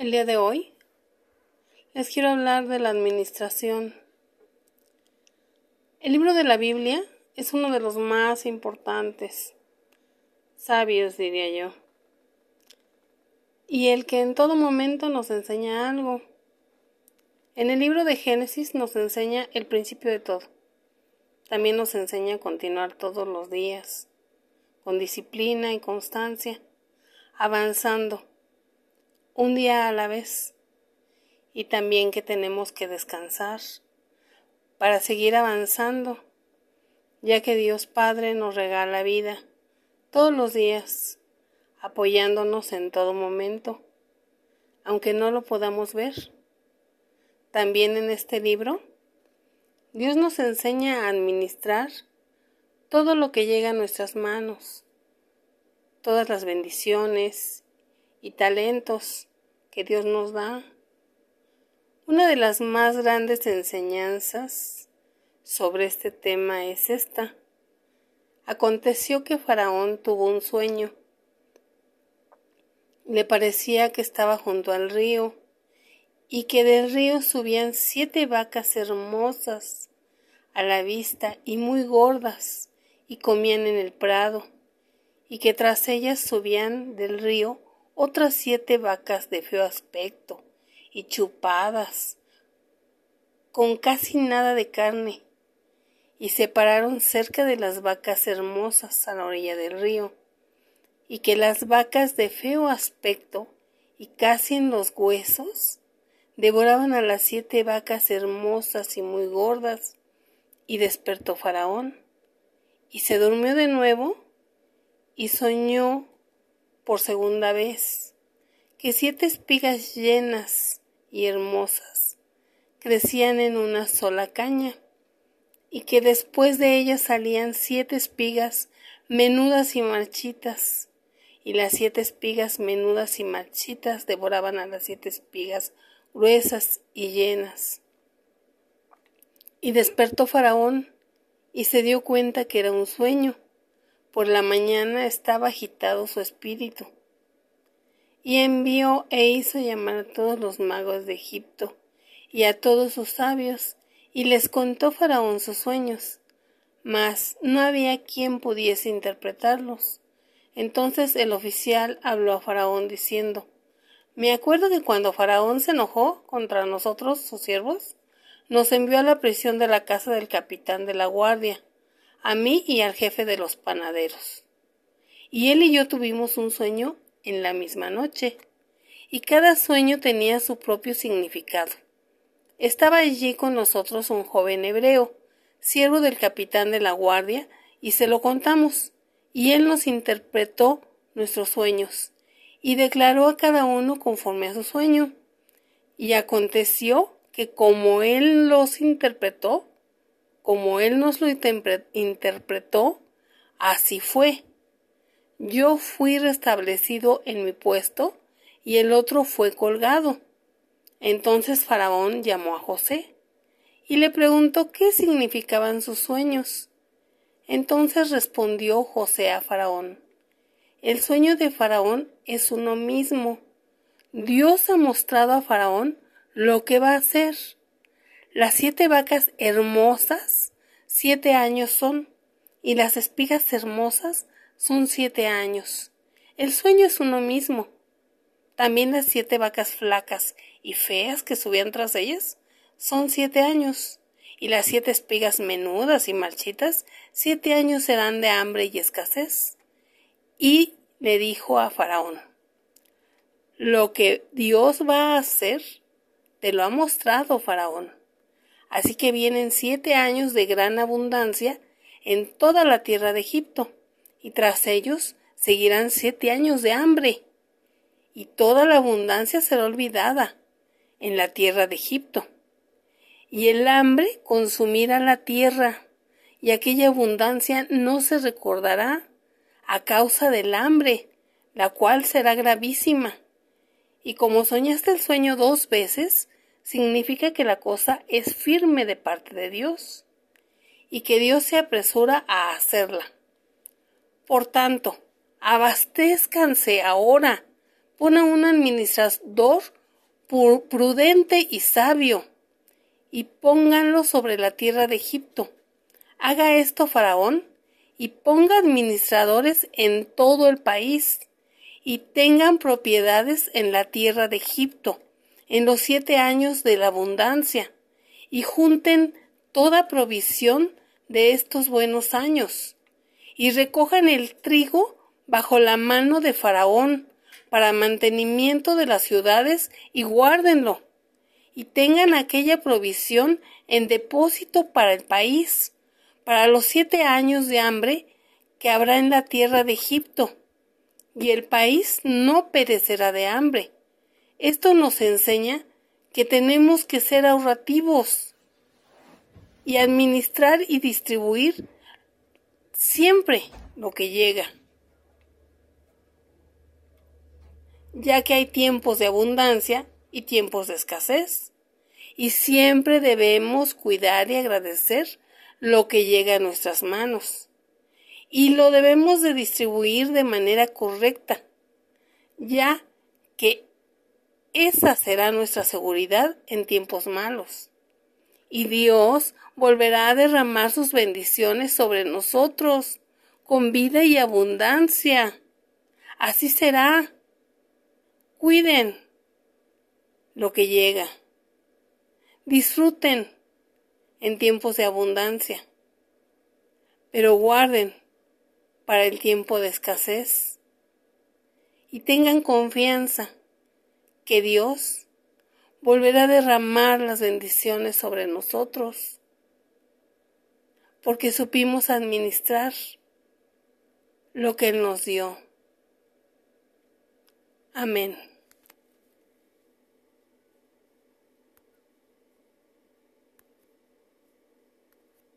El día de hoy les quiero hablar de la administración. El libro de la Biblia es uno de los más importantes, sabios diría yo, y el que en todo momento nos enseña algo. En el libro de Génesis nos enseña el principio de todo. También nos enseña a continuar todos los días, con disciplina y constancia, avanzando un día a la vez y también que tenemos que descansar para seguir avanzando, ya que Dios Padre nos regala vida todos los días, apoyándonos en todo momento, aunque no lo podamos ver. También en este libro, Dios nos enseña a administrar todo lo que llega a nuestras manos, todas las bendiciones y talentos que Dios nos da. Una de las más grandes enseñanzas sobre este tema es esta. Aconteció que Faraón tuvo un sueño. Le parecía que estaba junto al río y que del río subían siete vacas hermosas a la vista y muy gordas y comían en el prado y que tras ellas subían del río otras siete vacas de feo aspecto y chupadas, con casi nada de carne, y se pararon cerca de las vacas hermosas a la orilla del río, y que las vacas de feo aspecto y casi en los huesos devoraban a las siete vacas hermosas y muy gordas, y despertó Faraón, y se durmió de nuevo, y soñó por segunda vez, que siete espigas llenas y hermosas crecían en una sola caña, y que después de ellas salían siete espigas menudas y marchitas, y las siete espigas menudas y marchitas devoraban a las siete espigas gruesas y llenas. Y despertó Faraón y se dio cuenta que era un sueño, por la mañana estaba agitado su espíritu. Y envió e hizo llamar a todos los magos de Egipto y a todos sus sabios, y les contó Faraón sus sueños, mas no había quien pudiese interpretarlos. Entonces el oficial habló a Faraón diciendo, Me acuerdo que cuando Faraón se enojó contra nosotros, sus siervos, nos envió a la prisión de la casa del capitán de la guardia, a mí y al jefe de los panaderos. Y él y yo tuvimos un sueño en la misma noche, y cada sueño tenía su propio significado. Estaba allí con nosotros un joven hebreo, siervo del capitán de la guardia, y se lo contamos, y él nos interpretó nuestros sueños, y declaró a cada uno conforme a su sueño. Y aconteció que como él los interpretó, como Él nos lo interpretó, así fue. Yo fui restablecido en mi puesto y el otro fue colgado. Entonces Faraón llamó a José y le preguntó qué significaban sus sueños. Entonces respondió José a Faraón, el sueño de Faraón es uno mismo. Dios ha mostrado a Faraón lo que va a hacer. Las siete vacas hermosas, siete años son, y las espigas hermosas son siete años. El sueño es uno mismo. También las siete vacas flacas y feas que subían tras ellas son siete años. Y las siete espigas menudas y marchitas, siete años serán de hambre y escasez. Y le dijo a Faraón, lo que Dios va a hacer, te lo ha mostrado Faraón. Así que vienen siete años de gran abundancia en toda la tierra de Egipto, y tras ellos seguirán siete años de hambre, y toda la abundancia será olvidada en la tierra de Egipto. Y el hambre consumirá la tierra, y aquella abundancia no se recordará a causa del hambre, la cual será gravísima. Y como soñaste el sueño dos veces, significa que la cosa es firme de parte de Dios y que Dios se apresura a hacerla. Por tanto, abastezcanse ahora, pon a un administrador prudente y sabio, y pónganlo sobre la tierra de Egipto. Haga esto Faraón, y ponga administradores en todo el país, y tengan propiedades en la tierra de Egipto, en los siete años de la abundancia, y junten toda provisión de estos buenos años, y recojan el trigo bajo la mano de Faraón, para mantenimiento de las ciudades, y guárdenlo, y tengan aquella provisión en depósito para el país, para los siete años de hambre que habrá en la tierra de Egipto, y el país no perecerá de hambre. Esto nos enseña que tenemos que ser ahorrativos y administrar y distribuir siempre lo que llega. ya que hay tiempos de abundancia y tiempos de escasez, y siempre debemos cuidar y agradecer lo que llega a nuestras manos, y lo debemos de distribuir de manera correcta, ya que esa será nuestra seguridad en tiempos malos. Y Dios volverá a derramar sus bendiciones sobre nosotros con vida y abundancia. Así será Cuiden lo que llega. Disfruten en tiempos de abundancia, pero guarden para el tiempo de escasez y tengan confianza que Dios volverá a derramar las bendiciones sobre nosotros, porque supimos administrar lo que Él nos dio. Amén.